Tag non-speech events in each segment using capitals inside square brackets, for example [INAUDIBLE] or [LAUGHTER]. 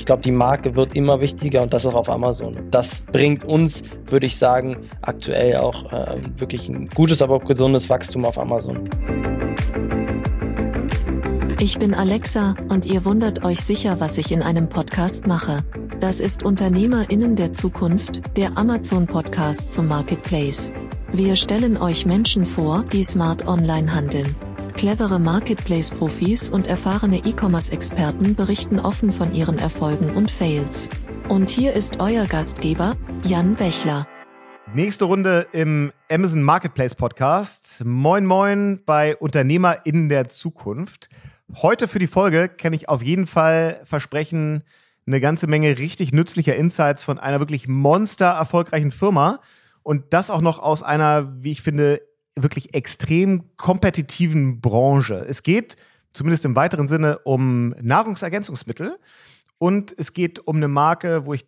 Ich glaube, die Marke wird immer wichtiger und das auch auf Amazon. Das bringt uns, würde ich sagen, aktuell auch äh, wirklich ein gutes, aber auch gesundes Wachstum auf Amazon. Ich bin Alexa und ihr wundert euch sicher, was ich in einem Podcast mache. Das ist Unternehmerinnen der Zukunft, der Amazon Podcast zum Marketplace. Wir stellen euch Menschen vor, die smart online handeln. Clevere Marketplace-Profis und erfahrene E-Commerce-Experten berichten offen von ihren Erfolgen und Fails. Und hier ist euer Gastgeber, Jan Bechler. Nächste Runde im Amazon Marketplace Podcast. Moin Moin bei UnternehmerInnen der Zukunft. Heute für die Folge kann ich auf jeden Fall versprechen, eine ganze Menge richtig nützlicher Insights von einer wirklich monster erfolgreichen Firma und das auch noch aus einer, wie ich finde, wirklich extrem kompetitiven Branche. Es geht zumindest im weiteren Sinne um Nahrungsergänzungsmittel und es geht um eine Marke, wo ich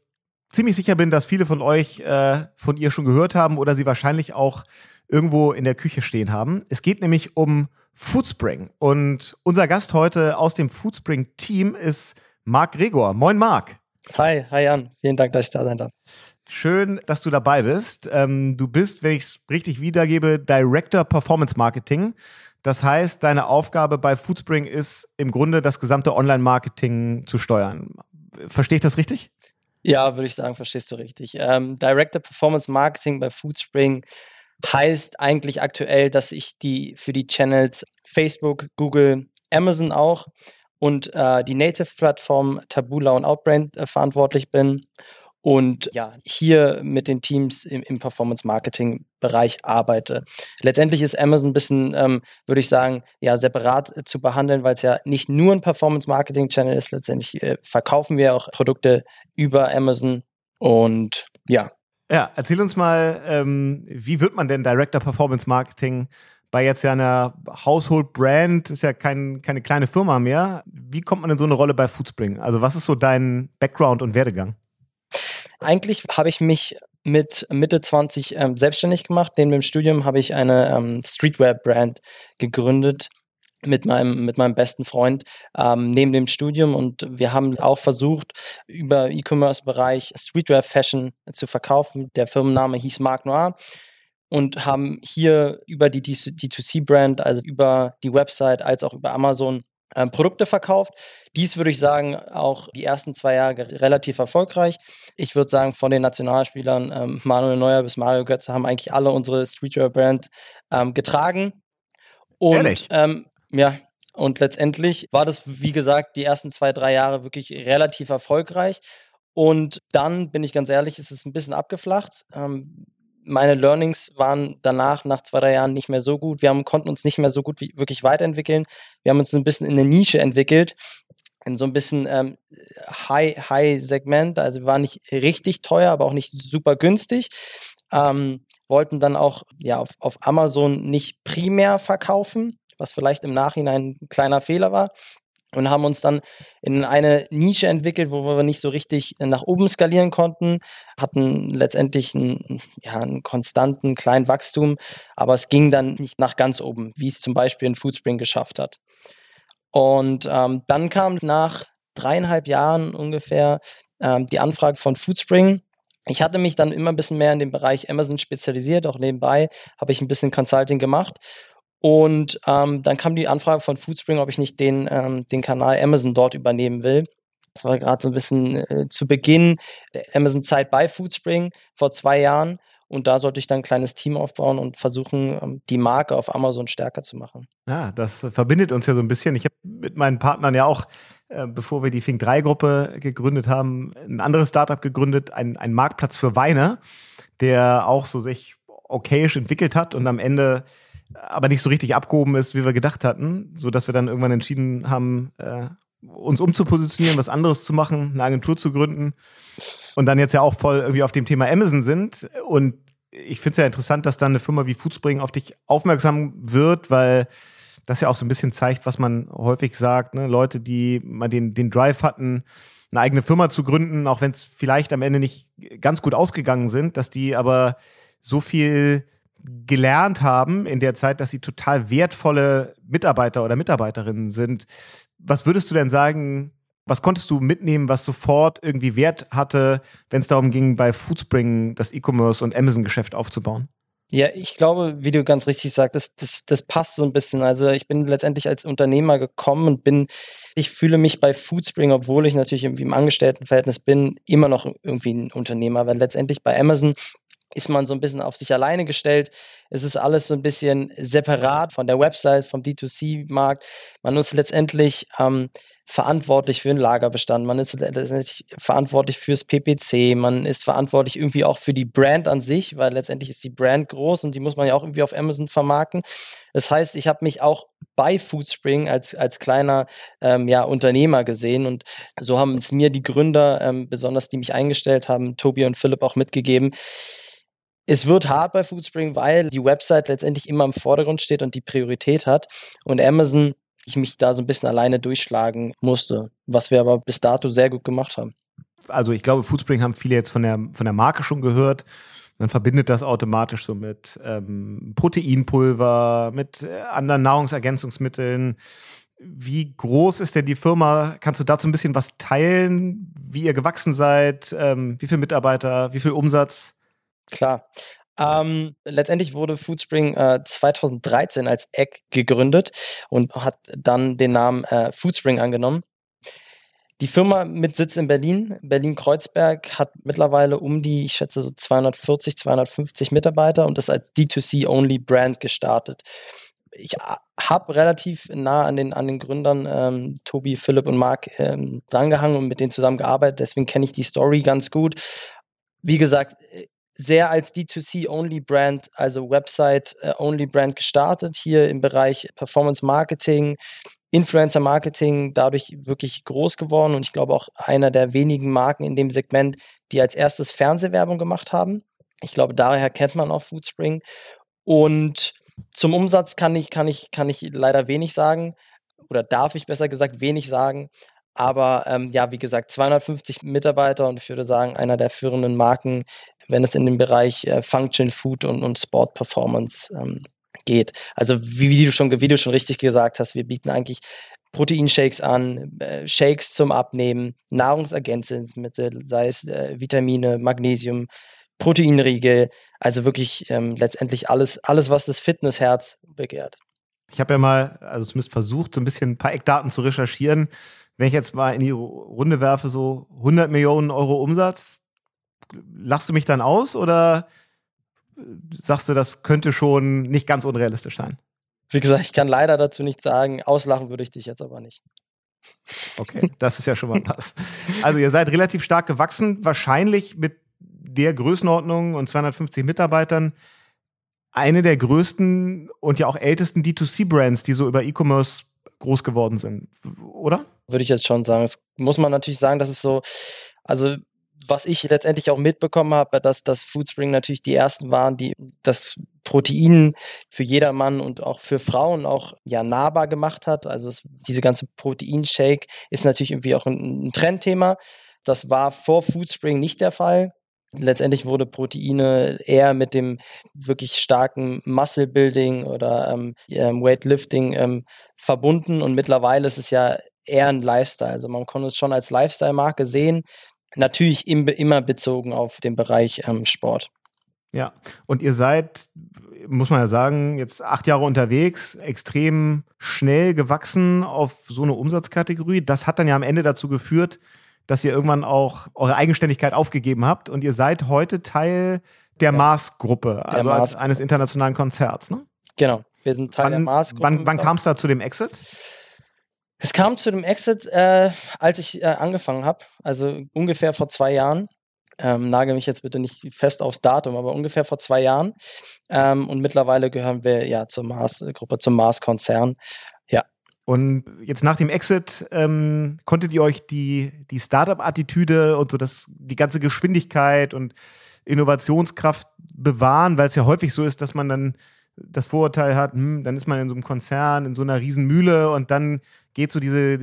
ziemlich sicher bin, dass viele von euch äh, von ihr schon gehört haben oder sie wahrscheinlich auch irgendwo in der Küche stehen haben. Es geht nämlich um Foodspring und unser Gast heute aus dem Foodspring-Team ist Marc Gregor. Moin, Marc. Hi, hi Jan. Vielen Dank, dass ich da sein darf. Schön, dass du dabei bist. Ähm, du bist, wenn ich es richtig wiedergebe, Director Performance Marketing. Das heißt, deine Aufgabe bei Foodspring ist im Grunde das gesamte Online-Marketing zu steuern. Verstehe ich das richtig? Ja, würde ich sagen, verstehst du richtig. Ähm, Director Performance Marketing bei Foodspring heißt eigentlich aktuell, dass ich die für die Channels Facebook, Google, Amazon auch und äh, die Native-Plattform Tabula und Outbrain äh, verantwortlich bin und ja, hier mit den Teams im, im Performance-Marketing-Bereich arbeite. Letztendlich ist Amazon ein bisschen, ähm, würde ich sagen, ja, separat äh, zu behandeln, weil es ja nicht nur ein Performance-Marketing-Channel ist. Letztendlich äh, verkaufen wir auch Produkte über Amazon und ja. Ja, erzähl uns mal, ähm, wie wird man denn Director Performance Marketing bei jetzt ja einer Household Brand, ist ja kein, keine kleine Firma mehr. Wie kommt man in so eine Rolle bei Foodspring? Also was ist so dein Background und Werdegang? Eigentlich habe ich mich mit Mitte 20 ähm, selbstständig gemacht. Neben dem Studium habe ich eine ähm, Streetwear-Brand gegründet mit meinem, mit meinem besten Freund ähm, neben dem Studium und wir haben auch versucht, über E-Commerce-Bereich Streetwear-Fashion zu verkaufen. Der Firmenname hieß Marc Noir und haben hier über die D2C-Brand, also über die Website als auch über Amazon ähm, Produkte verkauft. Dies würde ich sagen, auch die ersten zwei Jahre relativ erfolgreich. Ich würde sagen, von den Nationalspielern ähm, Manuel Neuer bis Mario Götze haben eigentlich alle unsere Streetwear-Brand ähm, getragen. Und Ehrlich? Ähm, ja, und letztendlich war das, wie gesagt, die ersten zwei, drei Jahre wirklich relativ erfolgreich. Und dann, bin ich ganz ehrlich, ist es ein bisschen abgeflacht. Ähm, meine Learnings waren danach, nach zwei, drei Jahren, nicht mehr so gut. Wir haben, konnten uns nicht mehr so gut wie, wirklich weiterentwickeln. Wir haben uns ein bisschen in eine Nische entwickelt, in so ein bisschen ähm, High-Segment. High also wir waren nicht richtig teuer, aber auch nicht super günstig. Ähm, wollten dann auch ja, auf, auf Amazon nicht primär verkaufen, was vielleicht im Nachhinein ein kleiner Fehler war und haben uns dann in eine Nische entwickelt, wo wir nicht so richtig nach oben skalieren konnten, hatten letztendlich einen, ja, einen konstanten kleinen Wachstum, aber es ging dann nicht nach ganz oben, wie es zum Beispiel in Foodspring geschafft hat. Und ähm, dann kam nach dreieinhalb Jahren ungefähr ähm, die Anfrage von Foodspring. Ich hatte mich dann immer ein bisschen mehr in den Bereich Amazon spezialisiert, auch nebenbei habe ich ein bisschen Consulting gemacht und ähm, dann kam die Anfrage von Foodspring, ob ich nicht den, ähm, den Kanal Amazon dort übernehmen will. Das war gerade so ein bisschen äh, zu Beginn der Amazon-Zeit bei Foodspring vor zwei Jahren. Und da sollte ich dann ein kleines Team aufbauen und versuchen, ähm, die Marke auf Amazon stärker zu machen. Ja, das verbindet uns ja so ein bisschen. Ich habe mit meinen Partnern ja auch, äh, bevor wir die Fink 3-Gruppe gegründet haben, ein anderes Startup gegründet, ein, ein Marktplatz für Weine, der auch so sich okayisch entwickelt hat und am Ende aber nicht so richtig abgehoben ist, wie wir gedacht hatten, so dass wir dann irgendwann entschieden haben, äh, uns umzupositionieren, was anderes zu machen, eine Agentur zu gründen und dann jetzt ja auch voll irgendwie auf dem Thema Amazon sind. Und ich finde es ja interessant, dass dann eine Firma wie Foodspring auf dich aufmerksam wird, weil das ja auch so ein bisschen zeigt, was man häufig sagt. Ne? Leute, die mal den, den Drive hatten, eine eigene Firma zu gründen, auch wenn es vielleicht am Ende nicht ganz gut ausgegangen sind, dass die aber so viel gelernt haben in der Zeit, dass sie total wertvolle Mitarbeiter oder Mitarbeiterinnen sind. Was würdest du denn sagen, Was konntest du mitnehmen, was sofort irgendwie Wert hatte, wenn es darum ging, bei Foodspring das E-Commerce und Amazon-Geschäft aufzubauen? Ja, ich glaube, wie du ganz richtig sagst, das, das, passt so ein bisschen. Also ich bin letztendlich als Unternehmer gekommen und bin, ich fühle mich bei Foodspring, obwohl ich natürlich irgendwie im Angestelltenverhältnis bin, immer noch irgendwie ein Unternehmer, weil letztendlich bei Amazon ist man so ein bisschen auf sich alleine gestellt. Es ist alles so ein bisschen separat von der Website, vom D2C-Markt. Man ist letztendlich ähm, verantwortlich für den Lagerbestand, man ist letztendlich verantwortlich fürs PPC, man ist verantwortlich irgendwie auch für die Brand an sich, weil letztendlich ist die Brand groß und die muss man ja auch irgendwie auf Amazon vermarkten. Das heißt, ich habe mich auch bei Foodspring als, als kleiner ähm, ja, Unternehmer gesehen und so haben es mir die Gründer, ähm, besonders die mich eingestellt haben, Tobi und Philipp auch mitgegeben, es wird hart bei Foodspring, weil die Website letztendlich immer im Vordergrund steht und die Priorität hat. Und Amazon, ich mich da so ein bisschen alleine durchschlagen musste, was wir aber bis dato sehr gut gemacht haben. Also ich glaube, Foodspring haben viele jetzt von der, von der Marke schon gehört. Man verbindet das automatisch so mit ähm, Proteinpulver, mit äh, anderen Nahrungsergänzungsmitteln. Wie groß ist denn die Firma? Kannst du dazu ein bisschen was teilen, wie ihr gewachsen seid, ähm, wie viele Mitarbeiter, wie viel Umsatz? Klar. Ähm, letztendlich wurde Foodspring äh, 2013 als Egg gegründet und hat dann den Namen äh, Foodspring angenommen. Die Firma mit Sitz in Berlin, Berlin-Kreuzberg, hat mittlerweile um die, ich schätze, so 240, 250 Mitarbeiter und ist als D2C-Only-Brand gestartet. Ich äh, habe relativ nah an den, an den Gründern ähm, Tobi, Philipp und Marc ähm, drangehangen und mit denen zusammengearbeitet, deswegen kenne ich die Story ganz gut. Wie gesagt, äh, sehr als D2C-Only-Brand, also Website-Only-Brand gestartet, hier im Bereich Performance-Marketing, Influencer-Marketing, dadurch wirklich groß geworden und ich glaube auch einer der wenigen Marken in dem Segment, die als erstes Fernsehwerbung gemacht haben. Ich glaube, daher kennt man auch Foodspring. Und zum Umsatz kann ich, kann ich, kann ich leider wenig sagen oder darf ich besser gesagt wenig sagen. Aber ähm, ja, wie gesagt, 250 Mitarbeiter und ich würde sagen, einer der führenden Marken wenn es in den Bereich äh, Function, Food und, und Sport Performance ähm, geht. Also wie, wie, du schon, wie du schon richtig gesagt hast, wir bieten eigentlich Proteinshakes an, äh, Shakes zum Abnehmen, Nahrungsergänzungsmittel, sei es äh, Vitamine, Magnesium, Proteinriegel, also wirklich ähm, letztendlich alles, alles, was das Fitnessherz begehrt. Ich habe ja mal, also zumindest versucht, so ein bisschen ein paar Eckdaten zu recherchieren. Wenn ich jetzt mal in die Runde werfe, so 100 Millionen Euro Umsatz, lachst du mich dann aus oder sagst du, das könnte schon nicht ganz unrealistisch sein? Wie gesagt, ich kann leider dazu nichts sagen. Auslachen würde ich dich jetzt aber nicht. Okay, das ist ja schon mal [LAUGHS] was. Also ihr seid relativ stark gewachsen, wahrscheinlich mit der Größenordnung und 250 Mitarbeitern eine der größten und ja auch ältesten D2C-Brands, die so über E-Commerce groß geworden sind, oder? Würde ich jetzt schon sagen. Das muss man natürlich sagen, dass es so, also was ich letztendlich auch mitbekommen habe, dass das Foodspring natürlich die ersten waren, die das Protein für jedermann und auch für Frauen auch ja nahbar gemacht hat. Also es, diese ganze Proteinshake ist natürlich irgendwie auch ein, ein Trendthema. Das war vor Foodspring nicht der Fall. Letztendlich wurde Proteine eher mit dem wirklich starken Muscle Building oder ähm, Weightlifting ähm, verbunden und mittlerweile ist es ja eher ein Lifestyle. Also man konnte es schon als Lifestyle-Marke sehen. Natürlich im, immer bezogen auf den Bereich ähm, Sport. Ja, und ihr seid, muss man ja sagen, jetzt acht Jahre unterwegs, extrem schnell gewachsen auf so eine Umsatzkategorie. Das hat dann ja am Ende dazu geführt, dass ihr irgendwann auch eure Eigenständigkeit aufgegeben habt und ihr seid heute Teil der ja. Mars-Gruppe, also Mars eines internationalen Konzerts, ne? Genau, wir sind Teil wann, der Mars-Gruppe. Wann, wann kam es da zu dem Exit? Es kam zu dem Exit, äh, als ich äh, angefangen habe, also ungefähr vor zwei Jahren. Ähm, nagel mich jetzt bitte nicht fest aufs Datum, aber ungefähr vor zwei Jahren. Ähm, und mittlerweile gehören wir ja zur Mars-Gruppe, zum Mars-Konzern. Ja. Und jetzt nach dem Exit ähm, konntet ihr euch die, die Startup-Attitüde und so das, die ganze Geschwindigkeit und Innovationskraft bewahren, weil es ja häufig so ist, dass man dann das Vorurteil hat, hm, dann ist man in so einem Konzern, in so einer Riesenmühle und dann geht so diese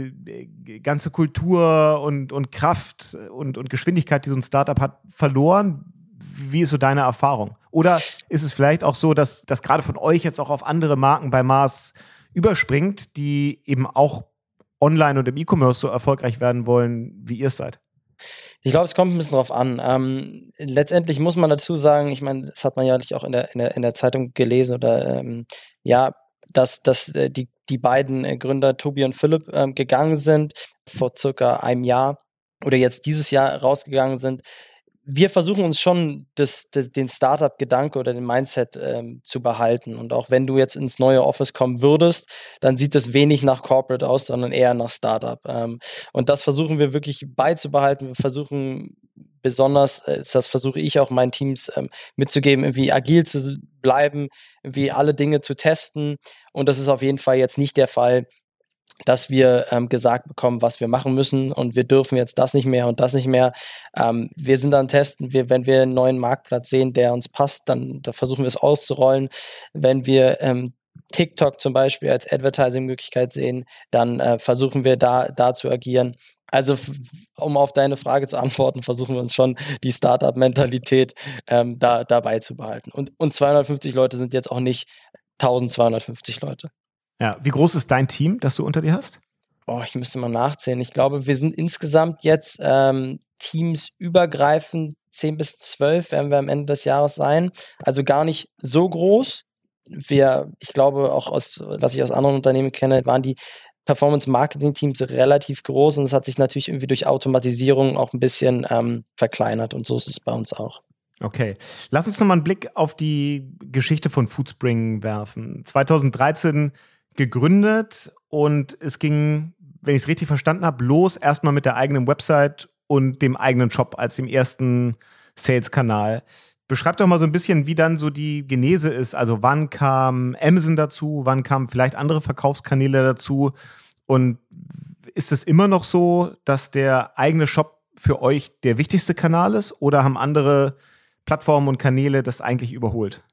ganze Kultur und, und Kraft und, und Geschwindigkeit, die so ein Startup hat, verloren. Wie ist so deine Erfahrung? Oder ist es vielleicht auch so, dass das gerade von euch jetzt auch auf andere Marken bei Mars überspringt, die eben auch online und im E-Commerce so erfolgreich werden wollen, wie ihr es seid? Ich glaube, es kommt ein bisschen drauf an. Ähm, letztendlich muss man dazu sagen, ich meine, das hat man ja auch in der, in der, in der Zeitung gelesen oder ähm, ja, dass, dass äh, die, die beiden äh, Gründer Tobi und Philipp ähm, gegangen sind vor circa einem Jahr oder jetzt dieses Jahr rausgegangen sind wir versuchen uns schon das, das, den Startup-Gedanke oder den Mindset ähm, zu behalten. Und auch wenn du jetzt ins neue Office kommen würdest, dann sieht das wenig nach Corporate aus, sondern eher nach Startup. Ähm, und das versuchen wir wirklich beizubehalten. Wir versuchen besonders, äh, das versuche ich auch meinen Teams ähm, mitzugeben, irgendwie agil zu bleiben, irgendwie alle Dinge zu testen. Und das ist auf jeden Fall jetzt nicht der Fall, dass wir ähm, gesagt bekommen, was wir machen müssen und wir dürfen jetzt das nicht mehr und das nicht mehr. Ähm, wir sind dann testen, wir, wenn wir einen neuen Marktplatz sehen, der uns passt, dann, dann versuchen wir es auszurollen. Wenn wir ähm, TikTok zum Beispiel als Advertising-Möglichkeit sehen, dann äh, versuchen wir da, da zu agieren. Also, um auf deine Frage zu antworten, versuchen wir uns schon die Startup-Mentalität ähm, da, dabei zu behalten. Und, und 250 Leute sind jetzt auch nicht 1250 Leute. Ja, wie groß ist dein Team, das du unter dir hast? Oh, ich müsste mal nachzählen. Ich glaube, wir sind insgesamt jetzt ähm, teamsübergreifend 10 bis 12 werden wir am Ende des Jahres sein. Also gar nicht so groß. Wir, ich glaube, auch aus, was ich aus anderen Unternehmen kenne, waren die Performance-Marketing-Teams relativ groß und es hat sich natürlich irgendwie durch Automatisierung auch ein bisschen ähm, verkleinert und so ist es bei uns auch. Okay, lass uns nochmal einen Blick auf die Geschichte von Foodspring werfen. 2013 gegründet und es ging, wenn ich es richtig verstanden habe, los erstmal mit der eigenen Website und dem eigenen Shop als dem ersten Sales-Kanal. Beschreib doch mal so ein bisschen, wie dann so die Genese ist. Also wann kam Amazon dazu, wann kamen vielleicht andere Verkaufskanäle dazu und ist es immer noch so, dass der eigene Shop für euch der wichtigste Kanal ist oder haben andere Plattformen und Kanäle das eigentlich überholt?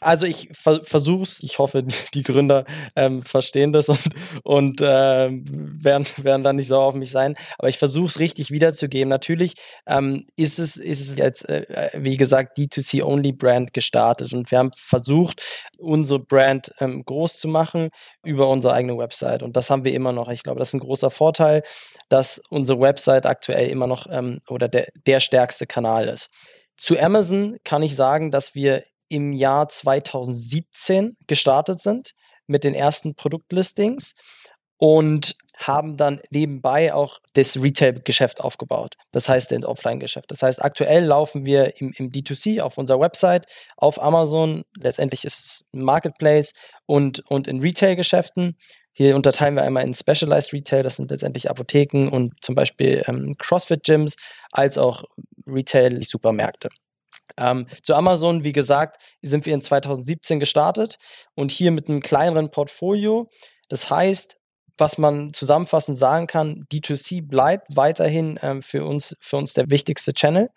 Also ich ver versuch's, ich hoffe, die Gründer ähm, verstehen das und, und äh, werden, werden dann nicht so auf mich sein. Aber ich versuche es richtig wiederzugeben. Natürlich ähm, ist, es, ist es jetzt, äh, wie gesagt, D2C-Only-Brand gestartet und wir haben versucht, unsere Brand ähm, groß zu machen über unsere eigene Website. Und das haben wir immer noch. Ich glaube, das ist ein großer Vorteil, dass unsere Website aktuell immer noch ähm, oder der, der stärkste Kanal ist. Zu Amazon kann ich sagen, dass wir im Jahr 2017 gestartet sind mit den ersten Produktlistings und haben dann nebenbei auch das Retail-Geschäft aufgebaut. Das heißt, das Offline-Geschäft. Das heißt, aktuell laufen wir im, im D2C auf unserer Website, auf Amazon. Letztendlich ist es ein Marketplace und, und in Retail-Geschäften. Hier unterteilen wir einmal in Specialized Retail, das sind letztendlich Apotheken und zum Beispiel ähm, CrossFit-Gyms, als auch Retail-Supermärkte. Ähm, zu Amazon, wie gesagt, sind wir in 2017 gestartet und hier mit einem kleineren Portfolio. Das heißt, was man zusammenfassend sagen kann, D2C bleibt weiterhin ähm, für, uns, für uns der wichtigste Channel.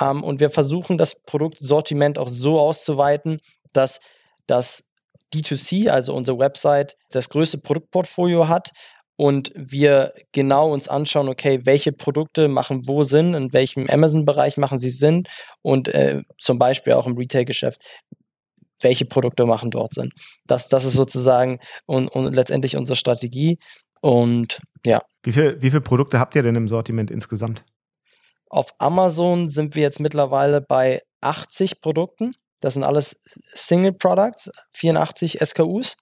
Ähm, und wir versuchen das Produktsortiment auch so auszuweiten, dass das D2C, also unsere Website, das größte Produktportfolio hat und wir genau uns anschauen, okay, welche Produkte machen wo Sinn, in welchem Amazon-Bereich machen sie Sinn und äh, zum Beispiel auch im Retail-Geschäft, welche Produkte machen dort Sinn. Das, das ist sozusagen und, und letztendlich unsere Strategie. Und ja. Wie, viel, wie viele Produkte habt ihr denn im Sortiment insgesamt? Auf Amazon sind wir jetzt mittlerweile bei 80 Produkten. Das sind alles Single Products, 84 SKUs.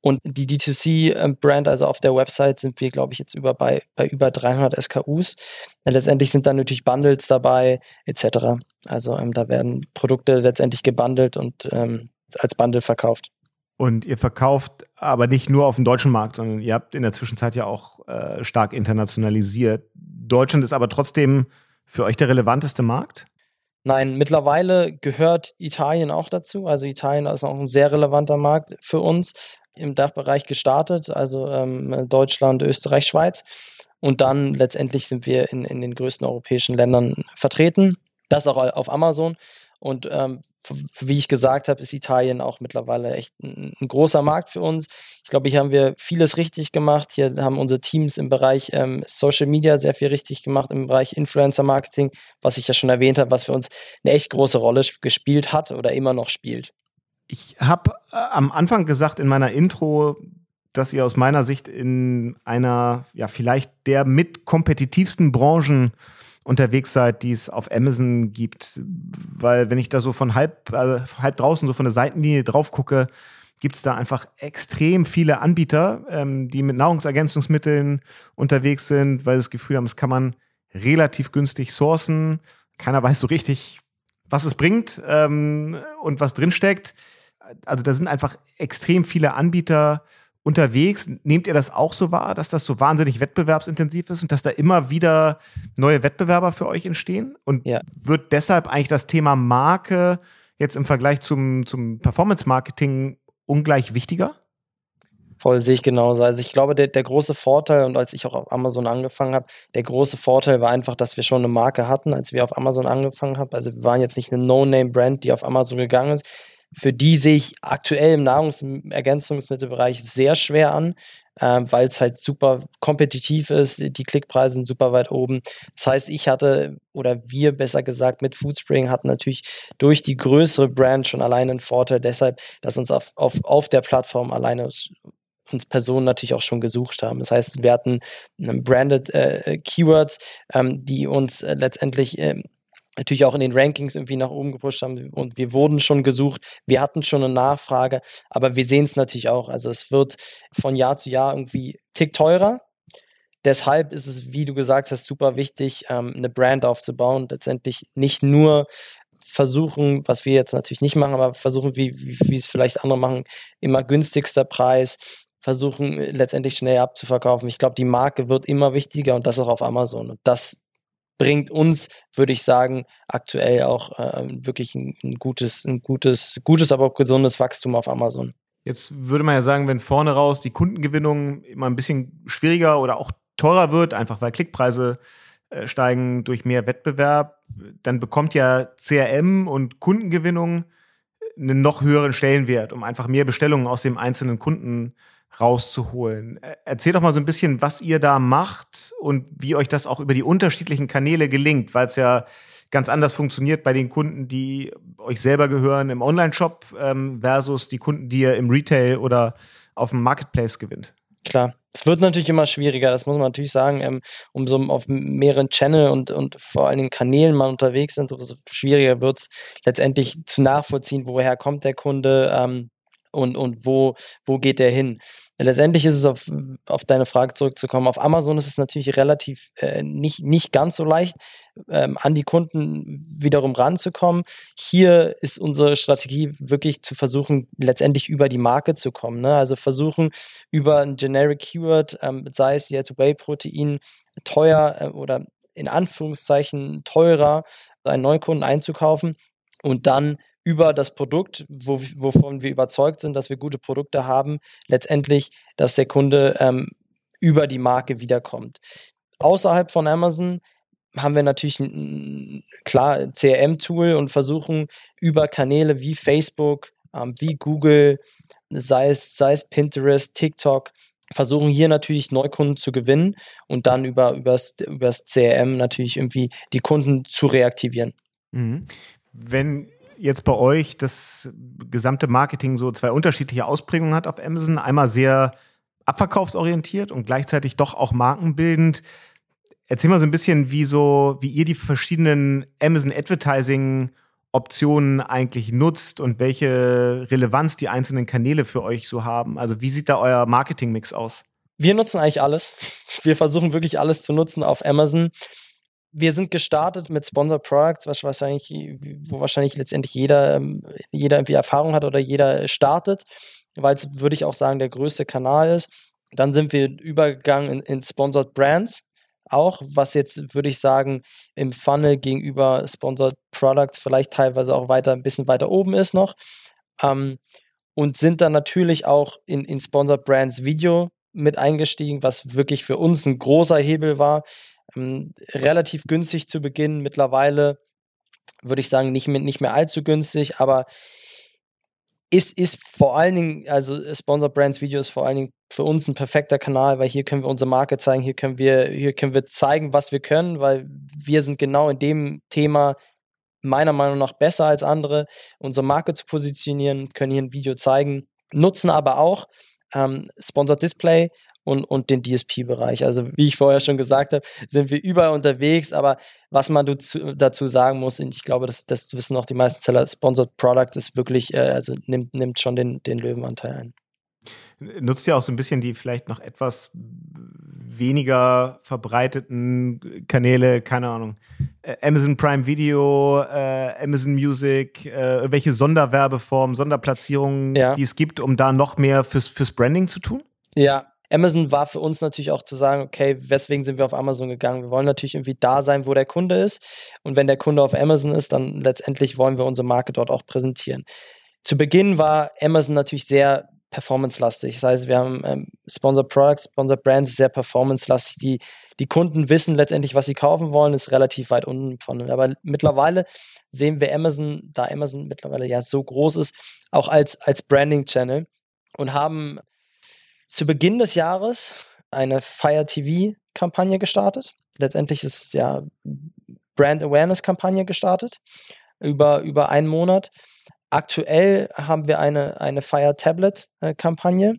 Und die D2C-Brand, also auf der Website, sind wir, glaube ich, jetzt über bei, bei über 300 SKUs. Letztendlich sind dann natürlich Bundles dabei, etc. Also ähm, da werden Produkte letztendlich gebundelt und ähm, als Bundle verkauft. Und ihr verkauft aber nicht nur auf dem deutschen Markt, sondern ihr habt in der Zwischenzeit ja auch äh, stark internationalisiert. Deutschland ist aber trotzdem für euch der relevanteste Markt? Nein, mittlerweile gehört Italien auch dazu. Also Italien ist auch ein sehr relevanter Markt für uns im Dachbereich gestartet, also ähm, Deutschland, Österreich, Schweiz. Und dann letztendlich sind wir in, in den größten europäischen Ländern vertreten. Das auch auf Amazon. Und ähm, wie ich gesagt habe, ist Italien auch mittlerweile echt ein, ein, großer Markt für uns. Ich glaube, hier haben wir vieles richtig gemacht. Hier haben unsere Teams im Bereich ähm, Social Media sehr viel richtig gemacht, im Bereich Influencer Marketing, was ich ja schon erwähnt habe, was für uns eine echt große Rolle gespielt hat oder immer noch spielt. Ich habe äh, am Anfang gesagt in meiner Intro, dass ihr aus meiner Sicht in einer, ja, vielleicht der mit kompetitivsten Branchen unterwegs seid, die es auf Amazon gibt. Weil wenn ich da so von halb, äh, halb draußen, so von der Seitenlinie drauf gucke, gibt es da einfach extrem viele Anbieter, ähm, die mit Nahrungsergänzungsmitteln unterwegs sind, weil sie das Gefühl haben, das kann man relativ günstig sourcen. Keiner [LAUGHS] weiß so richtig, was es bringt ähm, und was drinsteckt. Also da sind einfach extrem viele Anbieter unterwegs. Nehmt ihr das auch so wahr, dass das so wahnsinnig wettbewerbsintensiv ist und dass da immer wieder neue Wettbewerber für euch entstehen? Und ja. wird deshalb eigentlich das Thema Marke jetzt im Vergleich zum, zum Performance-Marketing ungleich wichtiger? Voll sehe ich genauso. Also ich glaube, der, der große Vorteil, und als ich auch auf Amazon angefangen habe, der große Vorteil war einfach, dass wir schon eine Marke hatten, als wir auf Amazon angefangen haben. Also wir waren jetzt nicht eine No-Name-Brand, die auf Amazon gegangen ist. Für die sehe ich aktuell im Nahrungsergänzungsmittelbereich sehr schwer an, äh, weil es halt super kompetitiv ist. Die Klickpreise sind super weit oben. Das heißt, ich hatte, oder wir besser gesagt, mit Foodspring hatten natürlich durch die größere Brand schon alleine einen Vorteil, deshalb, dass uns auf, auf, auf der Plattform alleine uns Personen natürlich auch schon gesucht haben. Das heißt, wir hatten branded äh, Keywords, ähm, die uns äh, letztendlich äh, natürlich auch in den Rankings irgendwie nach oben gepusht haben und wir wurden schon gesucht, wir hatten schon eine Nachfrage, aber wir sehen es natürlich auch. Also es wird von Jahr zu Jahr irgendwie tick teurer. Deshalb ist es, wie du gesagt hast, super wichtig, ähm, eine Brand aufzubauen. Letztendlich nicht nur versuchen, was wir jetzt natürlich nicht machen, aber versuchen, wie, wie, wie es vielleicht andere machen, immer günstigster Preis, versuchen letztendlich schnell abzuverkaufen. Ich glaube, die Marke wird immer wichtiger und das auch auf Amazon. Und das bringt uns, würde ich sagen, aktuell auch äh, wirklich ein, ein, gutes, ein gutes, gutes, aber auch gesundes Wachstum auf Amazon. Jetzt würde man ja sagen, wenn vorne raus die Kundengewinnung immer ein bisschen schwieriger oder auch teurer wird, einfach weil Klickpreise äh, steigen durch mehr Wettbewerb, dann bekommt ja CRM und Kundengewinnung einen noch höheren Stellenwert, um einfach mehr Bestellungen aus dem einzelnen Kunden rauszuholen. Erzähl doch mal so ein bisschen, was ihr da macht und wie euch das auch über die unterschiedlichen Kanäle gelingt, weil es ja ganz anders funktioniert bei den Kunden, die euch selber gehören im Online-Shop ähm, versus die Kunden, die ihr im Retail oder auf dem Marketplace gewinnt. Klar. Es wird natürlich immer schwieriger, das muss man natürlich sagen. Ähm, umso auf mehreren Channel und, und vor allen Dingen Kanälen man unterwegs sind, umso schwieriger wird es letztendlich zu nachvollziehen, woher kommt der Kunde, ähm, und, und wo, wo geht der hin? Letztendlich ist es auf, auf deine Frage zurückzukommen. Auf Amazon ist es natürlich relativ äh, nicht, nicht ganz so leicht, ähm, an die Kunden wiederum ranzukommen. Hier ist unsere Strategie wirklich zu versuchen, letztendlich über die Marke zu kommen. Ne? Also versuchen über ein Generic Keyword, ähm, sei es jetzt Whey-Protein, teuer äh, oder in Anführungszeichen teurer, einen Neukunden einzukaufen und dann über das Produkt, wo, wovon wir überzeugt sind, dass wir gute Produkte haben, letztendlich, dass der Kunde ähm, über die Marke wiederkommt. Außerhalb von Amazon haben wir natürlich ein, klar CRM-Tool und versuchen über Kanäle wie Facebook, ähm, wie Google, sei es, sei es Pinterest, TikTok, versuchen hier natürlich Neukunden zu gewinnen und dann über übers CRM natürlich irgendwie die Kunden zu reaktivieren. Mhm. Wenn jetzt bei euch das gesamte Marketing so zwei unterschiedliche Ausprägungen hat auf Amazon. Einmal sehr abverkaufsorientiert und gleichzeitig doch auch markenbildend. Erzähl mal so ein bisschen, wie so, wie ihr die verschiedenen Amazon Advertising Optionen eigentlich nutzt und welche Relevanz die einzelnen Kanäle für euch so haben. Also wie sieht da euer Marketingmix aus? Wir nutzen eigentlich alles. Wir versuchen wirklich alles zu nutzen auf Amazon wir sind gestartet mit Sponsored Products, was wahrscheinlich, wo wahrscheinlich letztendlich jeder, ähm, jeder irgendwie Erfahrung hat oder jeder startet, weil es, würde ich auch sagen, der größte Kanal ist. Dann sind wir übergegangen in, in Sponsored Brands, auch, was jetzt, würde ich sagen, im Funnel gegenüber Sponsored Products vielleicht teilweise auch weiter, ein bisschen weiter oben ist noch. Ähm, und sind dann natürlich auch in, in Sponsored Brands Video mit eingestiegen, was wirklich für uns ein großer Hebel war, ähm, relativ günstig zu Beginn, mittlerweile würde ich sagen, nicht mehr, nicht mehr allzu günstig, aber ist, ist vor allen Dingen, also Sponsor Brands Video ist vor allen Dingen für uns ein perfekter Kanal, weil hier können wir unsere Marke zeigen, hier können wir, hier können wir zeigen, was wir können, weil wir sind genau in dem Thema meiner Meinung nach besser als andere, unsere Marke zu positionieren, können hier ein Video zeigen, nutzen aber auch ähm, Sponsored Display und, und den DSP-Bereich. Also wie ich vorher schon gesagt habe, sind wir überall unterwegs, aber was man dazu, dazu sagen muss, und ich glaube, das, das wissen auch die meisten Seller, Sponsored Product ist wirklich, äh, also nimmt, nimmt schon den, den Löwenanteil ein. Nutzt ihr auch so ein bisschen die vielleicht noch etwas weniger verbreiteten Kanäle, keine Ahnung, äh, Amazon Prime Video, äh, Amazon Music, äh, welche Sonderwerbeformen, Sonderplatzierungen, ja. die es gibt, um da noch mehr fürs, fürs Branding zu tun? Ja, Amazon war für uns natürlich auch zu sagen, okay, weswegen sind wir auf Amazon gegangen? Wir wollen natürlich irgendwie da sein, wo der Kunde ist. Und wenn der Kunde auf Amazon ist, dann letztendlich wollen wir unsere Marke dort auch präsentieren. Zu Beginn war Amazon natürlich sehr performance-lastig. Das heißt, wir haben ähm, Sponsor Products, Sponsor Brands, sehr performance-lastig. Die, die Kunden wissen letztendlich, was sie kaufen wollen, ist relativ weit unten von. Aber mittlerweile sehen wir Amazon, da Amazon mittlerweile ja so groß ist, auch als, als Branding-Channel und haben zu Beginn des Jahres eine Fire TV-Kampagne gestartet. Letztendlich ist ja Brand Awareness-Kampagne gestartet über, über einen Monat Aktuell haben wir eine, eine Fire Tablet-Kampagne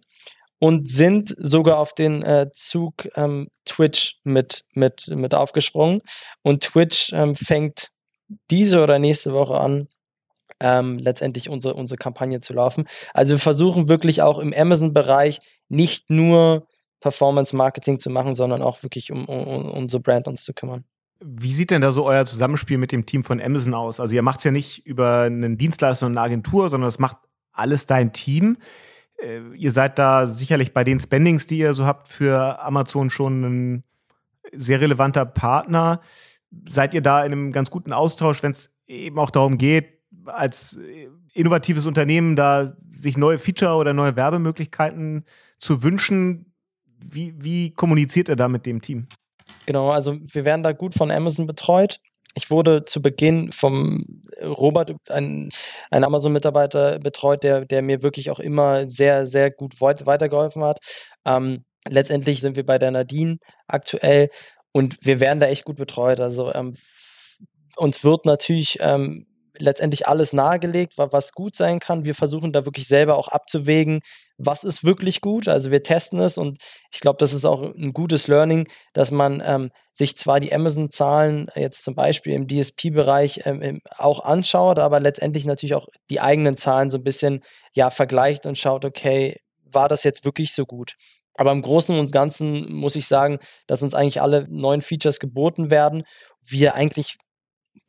und sind sogar auf den äh, Zug ähm, Twitch mit, mit, mit aufgesprungen. Und Twitch ähm, fängt diese oder nächste Woche an, ähm, letztendlich unsere, unsere Kampagne zu laufen. Also wir versuchen wirklich auch im Amazon-Bereich nicht nur Performance-Marketing zu machen, sondern auch wirklich um, um, um unsere Brand uns zu kümmern. Wie sieht denn da so euer Zusammenspiel mit dem Team von Amazon aus? Also ihr macht es ja nicht über einen Dienstleister und eine Agentur, sondern das macht alles dein Team. Äh, ihr seid da sicherlich bei den Spendings, die ihr so habt, für Amazon schon ein sehr relevanter Partner. Seid ihr da in einem ganz guten Austausch, wenn es eben auch darum geht, als innovatives Unternehmen da sich neue Feature oder neue Werbemöglichkeiten zu wünschen? Wie, wie kommuniziert ihr da mit dem Team? Genau, also wir werden da gut von Amazon betreut. Ich wurde zu Beginn vom Robert, ein, ein Amazon-Mitarbeiter, betreut, der, der mir wirklich auch immer sehr, sehr gut weitergeholfen hat. Ähm, letztendlich sind wir bei der Nadine aktuell und wir werden da echt gut betreut. Also ähm, uns wird natürlich ähm, letztendlich alles nahegelegt, was gut sein kann. Wir versuchen da wirklich selber auch abzuwägen, was ist wirklich gut. Also wir testen es und ich glaube, das ist auch ein gutes Learning, dass man ähm, sich zwar die Amazon-Zahlen jetzt zum Beispiel im DSP-Bereich ähm, auch anschaut, aber letztendlich natürlich auch die eigenen Zahlen so ein bisschen ja vergleicht und schaut, okay, war das jetzt wirklich so gut? Aber im Großen und Ganzen muss ich sagen, dass uns eigentlich alle neuen Features geboten werden. Wir eigentlich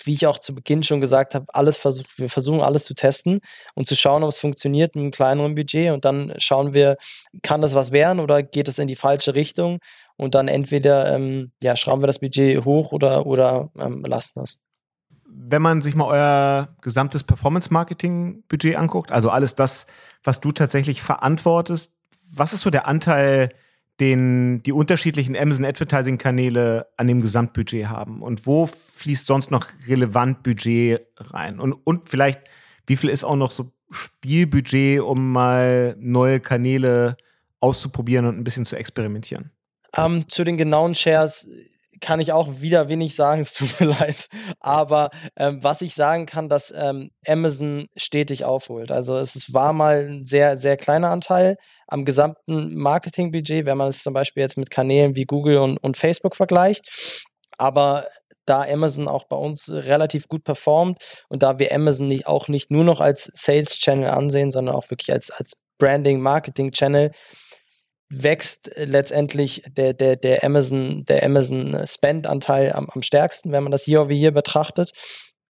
wie ich auch zu Beginn schon gesagt habe, alles versucht, wir versuchen alles zu testen und zu schauen, ob es funktioniert mit einem kleineren Budget und dann schauen wir, kann das was werden oder geht es in die falsche Richtung und dann entweder ähm, ja, schrauben wir das Budget hoch oder, oder ähm, lassen das. Wenn man sich mal euer gesamtes Performance-Marketing-Budget anguckt, also alles das, was du tatsächlich verantwortest, was ist so der Anteil den die unterschiedlichen Amazon Advertising Kanäle an dem Gesamtbudget haben und wo fließt sonst noch relevant Budget rein und und vielleicht wie viel ist auch noch so Spielbudget, um mal neue Kanäle auszuprobieren und ein bisschen zu experimentieren? Um, ähm, zu den genauen Shares kann ich auch wieder wenig sagen, es tut mir [LAUGHS] leid. Aber ähm, was ich sagen kann, dass ähm, Amazon stetig aufholt. Also es war mal ein sehr, sehr kleiner Anteil am gesamten Marketingbudget, wenn man es zum Beispiel jetzt mit Kanälen wie Google und, und Facebook vergleicht. Aber da Amazon auch bei uns relativ gut performt und da wir Amazon nicht, auch nicht nur noch als Sales Channel ansehen, sondern auch wirklich als, als Branding, Marketing Channel, wächst letztendlich der, der, der Amazon, der Amazon Spend-Anteil am, am stärksten, wenn man das hier over hier betrachtet.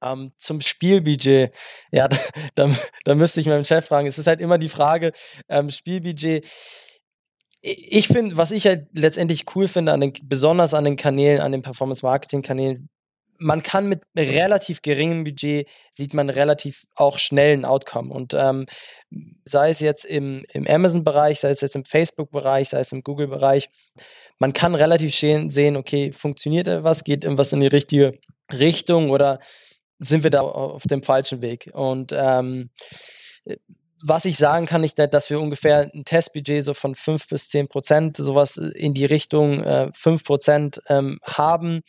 Ähm, zum Spielbudget, ja, [LAUGHS] da, da, da, müsste ich meinem Chef fragen. Es ist halt immer die Frage, ähm, Spielbudget. Ich finde, was ich halt letztendlich cool finde, an den, besonders an den Kanälen, an den Performance-Marketing-Kanälen, man kann mit relativ geringem Budget sieht man relativ auch schnell ein Outcome. Und ähm, sei es jetzt im, im Amazon-Bereich, sei es jetzt im Facebook-Bereich, sei es im Google-Bereich, man kann relativ schön sehen, okay, funktioniert etwas, geht irgendwas in die richtige Richtung oder sind wir da auf dem falschen Weg? Und ähm, was ich sagen kann, ist, dass wir ungefähr ein Testbudget so von 5 bis 10 Prozent, sowas in die Richtung äh, 5 Prozent ähm, haben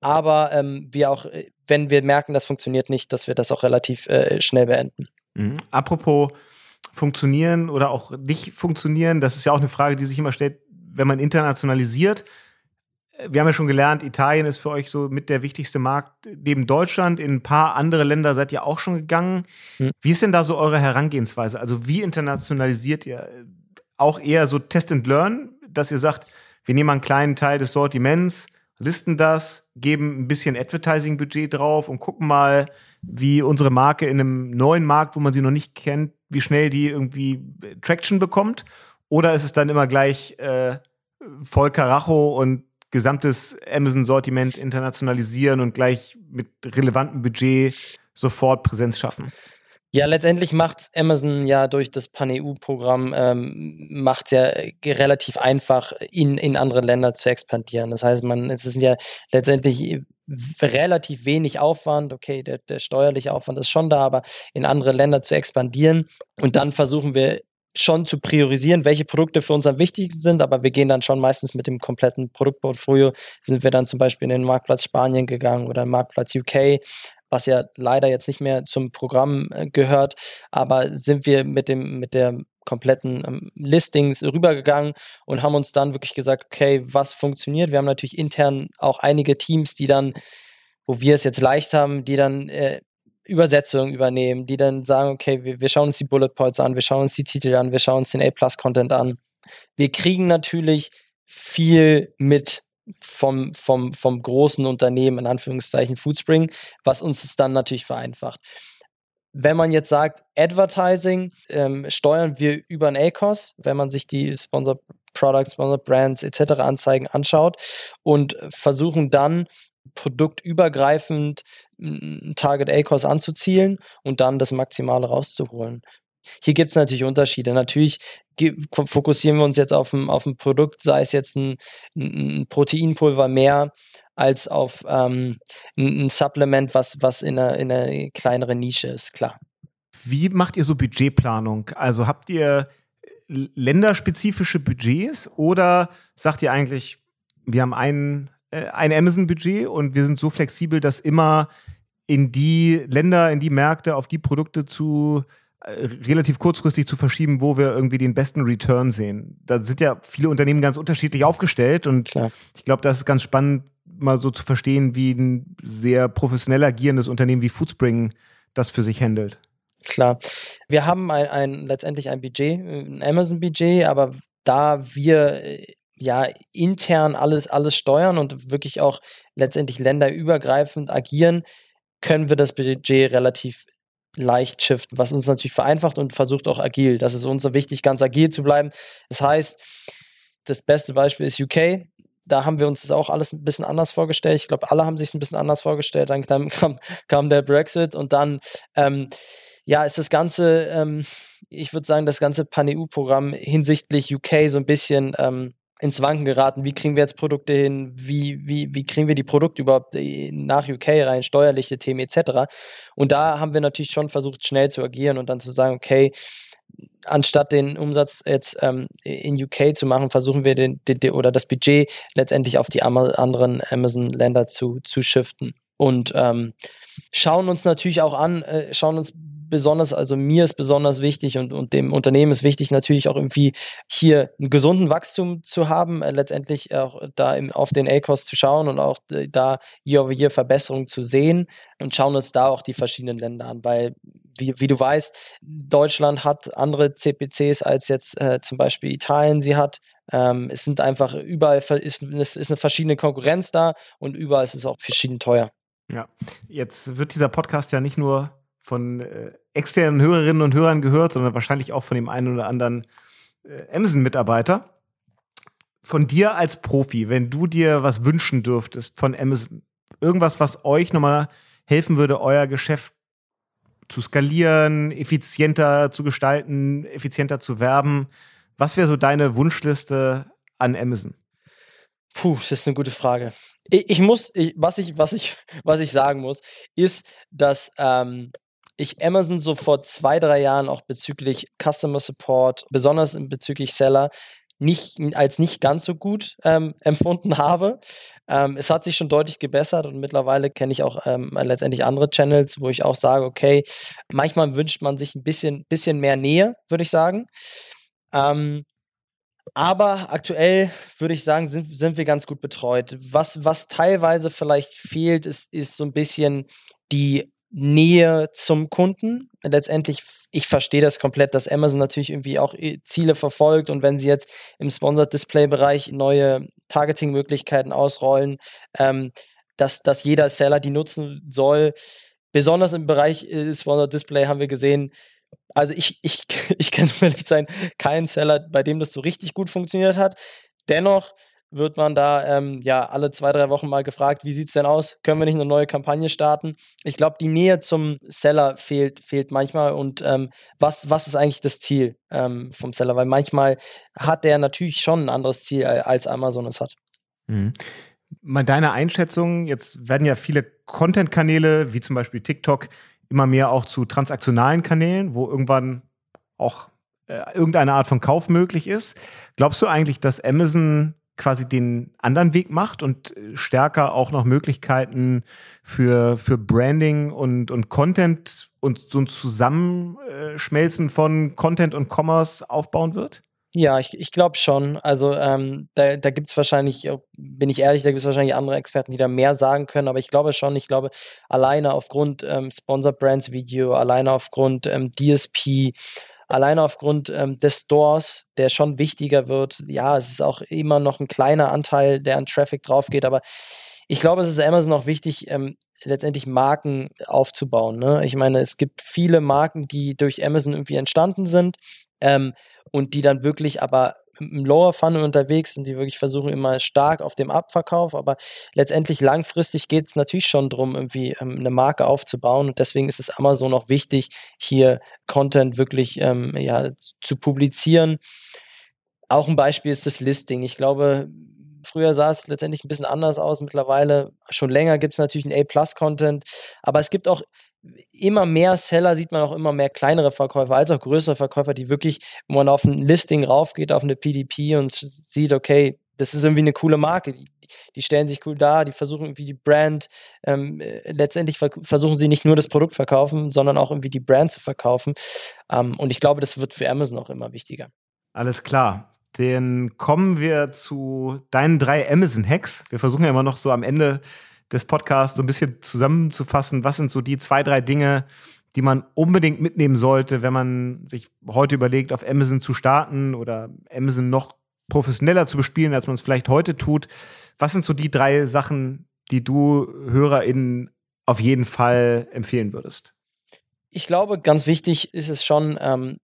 aber ähm, wir auch, äh, wenn wir merken, das funktioniert nicht, dass wir das auch relativ äh, schnell beenden. Mhm. Apropos funktionieren oder auch nicht funktionieren? Das ist ja auch eine Frage, die sich immer stellt, wenn man internationalisiert. Wir haben ja schon gelernt, Italien ist für euch so mit der wichtigste Markt neben Deutschland. In ein paar andere Länder seid ihr auch schon gegangen. Hm. Wie ist denn da so eure Herangehensweise? Also wie internationalisiert ihr? Auch eher so Test and Learn, dass ihr sagt, wir nehmen einen kleinen Teil des Sortiments, listen das, geben ein bisschen Advertising-Budget drauf und gucken mal, wie unsere Marke in einem neuen Markt, wo man sie noch nicht kennt, wie schnell die irgendwie Traction bekommt? Oder ist es dann immer gleich äh, voll Karacho und gesamtes Amazon-Sortiment internationalisieren und gleich mit relevantem Budget sofort Präsenz schaffen? Ja, letztendlich macht Amazon ja durch das Pan-EU-Programm ähm, macht ja relativ einfach, in, in andere Länder zu expandieren. Das heißt, man, es ist ja letztendlich relativ wenig Aufwand. Okay, der, der steuerliche Aufwand ist schon da, aber in andere Länder zu expandieren. Und dann versuchen wir schon zu priorisieren, welche Produkte für uns am wichtigsten sind, aber wir gehen dann schon meistens mit dem kompletten Produktportfolio. Sind wir dann zum Beispiel in den Marktplatz Spanien gegangen oder Marktplatz UK, was ja leider jetzt nicht mehr zum Programm äh, gehört, aber sind wir mit dem, mit der kompletten ähm, Listings rübergegangen und haben uns dann wirklich gesagt, okay, was funktioniert? Wir haben natürlich intern auch einige Teams, die dann, wo wir es jetzt leicht haben, die dann äh, Übersetzungen übernehmen, die dann sagen, okay, wir, wir schauen uns die Bullet Points an, wir schauen uns die Titel an, wir schauen uns den A-Plus-Content an. Wir kriegen natürlich viel mit vom, vom, vom großen Unternehmen, in Anführungszeichen Foodspring, was uns es dann natürlich vereinfacht. Wenn man jetzt sagt, Advertising ähm, steuern wir über ein ACOS, wenn man sich die Sponsor Products, Sponsor Brands etc. Anzeigen anschaut und versuchen dann produktübergreifend ein Target ACOS anzuzielen und dann das Maximale rauszuholen. Hier gibt es natürlich Unterschiede. Natürlich fokussieren wir uns jetzt auf ein, auf ein Produkt, sei es jetzt ein, ein Proteinpulver mehr als auf ähm, ein, Supplement, was, was in einer, in einer kleineren Nische ist, klar. Wie macht ihr so Budgetplanung? Also habt ihr länderspezifische Budgets oder sagt ihr eigentlich, wir haben einen äh, ein Amazon-Budget und wir sind so flexibel, dass immer in die Länder, in die Märkte, auf die Produkte zu äh, relativ kurzfristig zu verschieben, wo wir irgendwie den besten Return sehen. Da sind ja viele Unternehmen ganz unterschiedlich aufgestellt und Klar. ich glaube, das ist ganz spannend, mal so zu verstehen, wie ein sehr professionell agierendes Unternehmen wie Foodspring das für sich handelt. Klar. Wir haben ein, ein letztendlich ein Budget, ein Amazon-Budget, aber da wir äh, ja intern alles, alles steuern und wirklich auch letztendlich länderübergreifend agieren, können wir das Budget relativ leicht shiften, was uns natürlich vereinfacht und versucht auch agil. Das ist uns wichtig, ganz agil zu bleiben. Das heißt, das beste Beispiel ist UK. Da haben wir uns das auch alles ein bisschen anders vorgestellt. Ich glaube, alle haben sich ein bisschen anders vorgestellt. Dann, dann [LAUGHS] kam, kam, der Brexit und dann ähm, ja, ist das Ganze, ähm, ich würde sagen, das ganze Pan-EU-Programm hinsichtlich UK so ein bisschen ähm, ins Wanken geraten. Wie kriegen wir jetzt Produkte hin? Wie, wie, wie kriegen wir die Produkte überhaupt äh, nach UK rein? Steuerliche Themen etc. Und da haben wir natürlich schon versucht, schnell zu agieren und dann zu sagen, okay, anstatt den Umsatz jetzt ähm, in UK zu machen, versuchen wir den, den, oder das Budget letztendlich auf die anderen Amazon-Länder zu, zu shiften. Und ähm, schauen uns natürlich auch an, äh, schauen uns besonders, also mir ist besonders wichtig und, und dem Unternehmen ist wichtig, natürlich auch irgendwie hier einen gesunden Wachstum zu haben, äh, letztendlich auch da im, auf den A-Cost zu schauen und auch äh, da Year over Year Verbesserungen zu sehen und schauen uns da auch die verschiedenen Länder an, weil wie, wie du weißt, Deutschland hat andere CPCs als jetzt äh, zum Beispiel Italien sie hat. Ähm, es sind einfach überall ist eine, ist eine verschiedene Konkurrenz da und überall ist es auch verschieden teuer. Ja, jetzt wird dieser Podcast ja nicht nur von äh, externen Hörerinnen und Hörern gehört, sondern wahrscheinlich auch von dem einen oder anderen äh, Amazon-Mitarbeiter. Von dir als Profi, wenn du dir was wünschen dürftest von Amazon, irgendwas, was euch nochmal helfen würde, euer Geschäft zu skalieren, effizienter zu gestalten, effizienter zu werben. Was wäre so deine Wunschliste an Amazon? Puh, das ist eine gute Frage. Ich, ich muss, ich, was, ich, was, ich, was ich sagen muss, ist, dass ähm, ich Amazon so vor zwei, drei Jahren auch bezüglich Customer Support, besonders bezüglich Seller, nicht, als nicht ganz so gut ähm, [LAUGHS] empfunden habe. Ähm, es hat sich schon deutlich gebessert und mittlerweile kenne ich auch ähm, letztendlich andere Channels, wo ich auch sage, okay, manchmal wünscht man sich ein bisschen, bisschen mehr Nähe, würde ich sagen. Ähm, aber aktuell würde ich sagen, sind, sind wir ganz gut betreut. Was, was teilweise vielleicht fehlt, ist, ist so ein bisschen die Nähe zum Kunden. Letztendlich, ich verstehe das komplett, dass Amazon natürlich irgendwie auch äh, Ziele verfolgt und wenn sie jetzt im Sponsored Display Bereich neue Targeting-Möglichkeiten ausrollen, ähm, dass, dass jeder Seller die nutzen soll. Besonders im Bereich äh, Sponsored Display haben wir gesehen, also ich, ich, [LAUGHS] ich kenne [LAUGHS] vielleicht sein keinen Seller, bei dem das so richtig gut funktioniert hat. Dennoch wird man da ähm, ja alle zwei, drei Wochen mal gefragt, wie sieht es denn aus? Können wir nicht eine neue Kampagne starten? Ich glaube, die Nähe zum Seller fehlt, fehlt manchmal. Und ähm, was, was ist eigentlich das Ziel ähm, vom Seller? Weil manchmal hat der natürlich schon ein anderes Ziel, als Amazon es hat. Mhm. Mal deine Einschätzung, jetzt werden ja viele Content-Kanäle, wie zum Beispiel TikTok, immer mehr auch zu transaktionalen Kanälen, wo irgendwann auch äh, irgendeine Art von Kauf möglich ist. Glaubst du eigentlich, dass Amazon quasi den anderen Weg macht und äh, stärker auch noch Möglichkeiten für, für Branding und, und Content und so ein Zusammenschmelzen von Content und Commerce aufbauen wird? Ja, ich, ich glaube schon. Also ähm, da, da gibt es wahrscheinlich, bin ich ehrlich, da gibt es wahrscheinlich andere Experten, die da mehr sagen können, aber ich glaube schon, ich glaube, alleine aufgrund ähm, Sponsor Brands Video, alleine aufgrund ähm, DSP, alleine aufgrund ähm, des Stores, der schon wichtiger wird. Ja, es ist auch immer noch ein kleiner Anteil, der an Traffic drauf geht, aber ich glaube, es ist Amazon auch wichtig, ähm, letztendlich Marken aufzubauen. Ne? Ich meine, es gibt viele Marken, die durch Amazon irgendwie entstanden sind ähm, und die dann wirklich aber im Lower Funnel unterwegs sind, die wirklich versuchen immer stark auf dem Abverkauf, aber letztendlich langfristig geht es natürlich schon darum, irgendwie ähm, eine Marke aufzubauen und deswegen ist es Amazon auch wichtig, hier Content wirklich ähm, ja, zu publizieren. Auch ein Beispiel ist das Listing. Ich glaube, früher sah es letztendlich ein bisschen anders aus. Mittlerweile schon länger gibt es natürlich einen A-Plus-Content, aber es gibt auch immer mehr Seller sieht man auch immer mehr kleinere Verkäufer als auch größere Verkäufer, die wirklich, wo man auf ein Listing raufgeht, auf eine PDP und sieht, okay, das ist irgendwie eine coole Marke. Die, die stellen sich cool dar, die versuchen irgendwie die Brand, ähm, äh, letztendlich versuchen sie nicht nur das Produkt verkaufen, sondern auch irgendwie die Brand zu verkaufen. Ähm, und ich glaube, das wird für Amazon auch immer wichtiger. Alles klar. Dann kommen wir zu deinen drei Amazon-Hacks. Wir versuchen ja immer noch so am Ende des Podcasts so ein bisschen zusammenzufassen. Was sind so die zwei, drei Dinge, die man unbedingt mitnehmen sollte, wenn man sich heute überlegt, auf Amazon zu starten oder Amazon noch professioneller zu bespielen, als man es vielleicht heute tut? Was sind so die drei Sachen, die du HörerInnen auf jeden Fall empfehlen würdest? Ich glaube, ganz wichtig ist es schon, ähm,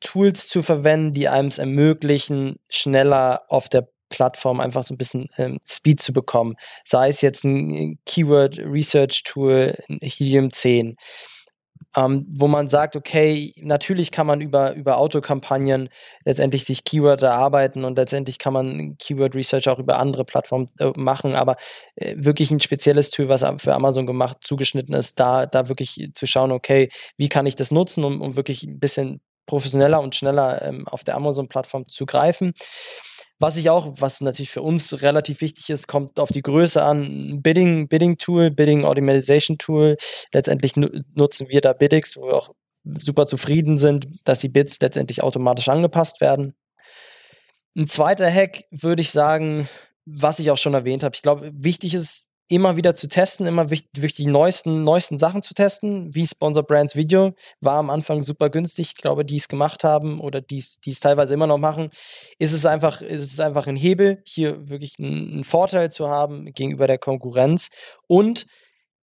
Tools zu verwenden, die einem es ermöglichen, schneller auf der Plattform einfach so ein bisschen ähm, Speed zu bekommen. Sei es jetzt ein Keyword Research Tool, Helium 10, ähm, wo man sagt, okay, natürlich kann man über, über Autokampagnen letztendlich sich Keyword erarbeiten und letztendlich kann man Keyword Research auch über andere Plattformen äh, machen, aber äh, wirklich ein spezielles Tool, was für Amazon gemacht, zugeschnitten ist, da, da wirklich zu schauen, okay, wie kann ich das nutzen, um, um wirklich ein bisschen professioneller und schneller ähm, auf der Amazon-Plattform zu greifen. Was ich auch, was natürlich für uns relativ wichtig ist, kommt auf die Größe an. Bidding, Bidding Tool, Bidding Automation Tool. Letztendlich nutzen wir da Biddix, wo wir auch super zufrieden sind, dass die Bits letztendlich automatisch angepasst werden. Ein zweiter Hack würde ich sagen, was ich auch schon erwähnt habe. Ich glaube, wichtig ist immer wieder zu testen, immer wichtig, die neuesten, neuesten Sachen zu testen, wie Sponsor Brands Video. War am Anfang super günstig. Ich glaube, die es gemacht haben oder die es teilweise immer noch machen, ist es einfach, ist es einfach ein Hebel, hier wirklich einen, einen Vorteil zu haben gegenüber der Konkurrenz. Und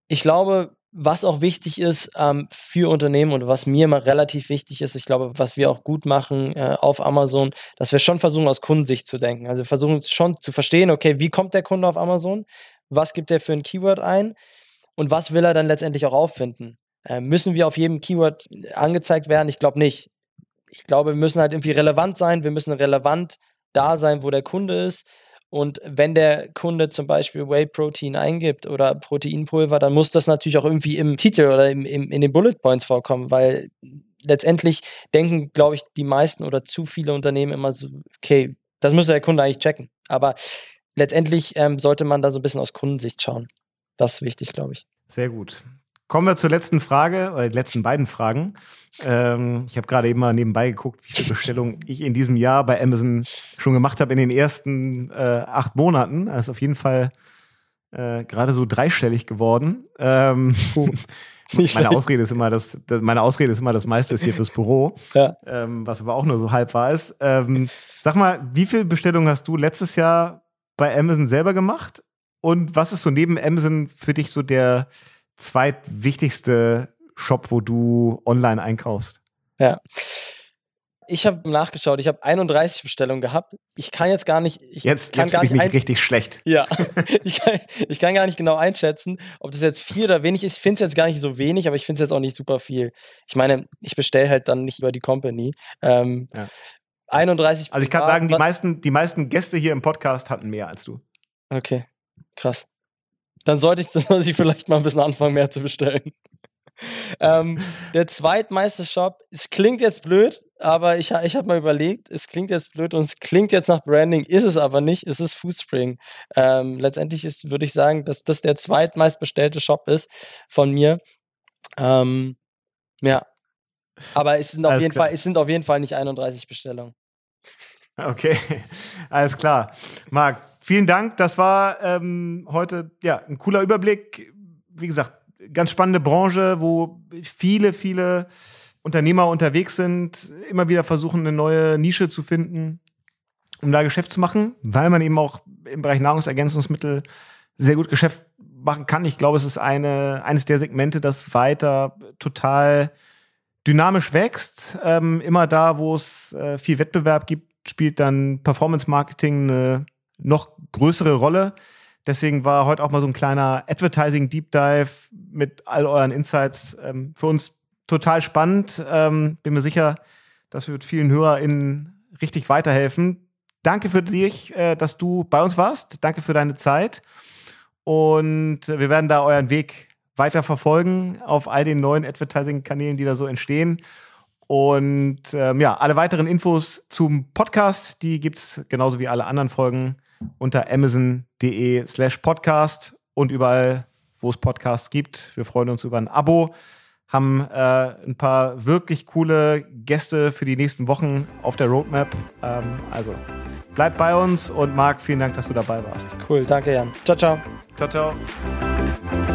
ich glaube, was auch wichtig ist ähm, für Unternehmen und was mir immer relativ wichtig ist, ich glaube, was wir auch gut machen äh, auf Amazon, dass wir schon versuchen, aus Kundensicht zu denken. Also versuchen schon zu verstehen, okay, wie kommt der Kunde auf Amazon? Was gibt er für ein Keyword ein und was will er dann letztendlich auch auffinden. Äh, müssen wir auf jedem Keyword angezeigt werden? Ich glaube nicht. Ich glaube, wir müssen halt irgendwie relevant sein, wir müssen relevant da sein, wo der Kunde ist. Und wenn der Kunde zum Beispiel Whey Protein eingibt oder Proteinpulver, dann muss das natürlich auch irgendwie im Titel oder im, im, in den Bullet Points vorkommen, weil letztendlich denken, glaube ich, die meisten oder zu viele Unternehmen immer so, okay, das müsste der Kunde eigentlich checken. Aber letztendlich ähm, sollte man da so ein bisschen aus Kundensicht schauen. Das ist wichtig, glaube ich. Sehr gut. Kommen wir zur letzten Frage, oder die letzten beiden Fragen. Ähm, ich habe gerade eben mal nebenbei geguckt, wie viele Bestellungen [LAUGHS] ich in diesem Jahr bei Amazon schon gemacht habe in den ersten äh, acht Monaten. Das ist auf jeden Fall äh, gerade so dreistellig geworden. Ähm, [LAUGHS] meine Ausrede ist immer, dass meine Ausrede ist immer, das meiste ist hier fürs Büro, [LAUGHS] ja. ähm, was aber auch nur so halb wahr ist. Ähm, sag mal, wie viele Bestellungen hast du letztes Jahr bei Amazon selber gemacht? Und was ist so neben Amazon für dich so der zweitwichtigste Shop, wo du online einkaufst? Ja. Ich habe nachgeschaut, ich habe 31 Bestellungen gehabt. Ich kann jetzt gar nicht. Ich jetzt kann jetzt gar nicht mich richtig schlecht. Ja, [LAUGHS] ich kann, ich kann gar nicht genau einschätzen, ob das jetzt viel oder wenig ist. Ich finde es jetzt gar nicht so wenig, aber ich finde es jetzt auch nicht super viel. Ich meine, ich bestelle halt dann nicht über die Company. Ähm, ja. 31. Also ich kann sagen, die meisten, die meisten Gäste hier im Podcast hatten mehr als du. Okay, krass dann sollte ich, [LAUGHS] sollte ich vielleicht mal ein bisschen anfangen, mehr zu bestellen. ähm, der zweitmeiste Shop, es klingt jetzt blöd, aber ich, ich habe mal überlegt, es klingt jetzt blöd und es klingt jetzt nach Branding, ist es aber nicht, es ist Foodspring. Ähm, letztendlich ist, würde ich sagen, dass das der zweitmeist bestellte Shop ist von mir. Ähm, ja. Aber es sind, auf jeden Fall, es sind auf jeden Fall nicht 31 Bestellungen. Okay, [LAUGHS] alles klar. Marc, vielen Dank. Das war ähm, heute ja ein cooler Überblick. Wie gesagt, ganz spannende Branche, wo viele, viele Unternehmer unterwegs sind, immer wieder versuchen, eine neue Nische zu finden, um da Geschäft zu machen, weil man eben auch im Bereich Nahrungsergänzungsmittel sehr gut Geschäft machen kann. Ich glaube, es ist eine, eines der Segmente, das weiter total dynamisch wächst. Ähm, immer da, wo es äh, viel Wettbewerb gibt, spielt dann Performance Marketing eine noch größere Rolle. Deswegen war heute auch mal so ein kleiner Advertising Deep Dive mit all euren Insights ähm, für uns total spannend. Ähm, bin mir sicher, das wird vielen HörerInnen richtig weiterhelfen. Danke für dich, äh, dass du bei uns warst. Danke für deine Zeit. Und wir werden da euren Weg weiter verfolgen auf all den neuen Advertising-Kanälen, die da so entstehen. Und ähm, ja, alle weiteren Infos zum Podcast, die gibt es genauso wie alle anderen Folgen unter amazon.de slash podcast und überall, wo es Podcasts gibt. Wir freuen uns über ein Abo, haben äh, ein paar wirklich coole Gäste für die nächsten Wochen auf der Roadmap. Ähm, also bleibt bei uns und Marc, vielen Dank, dass du dabei warst. Cool, danke Jan. Ciao, ciao. Ciao, ciao.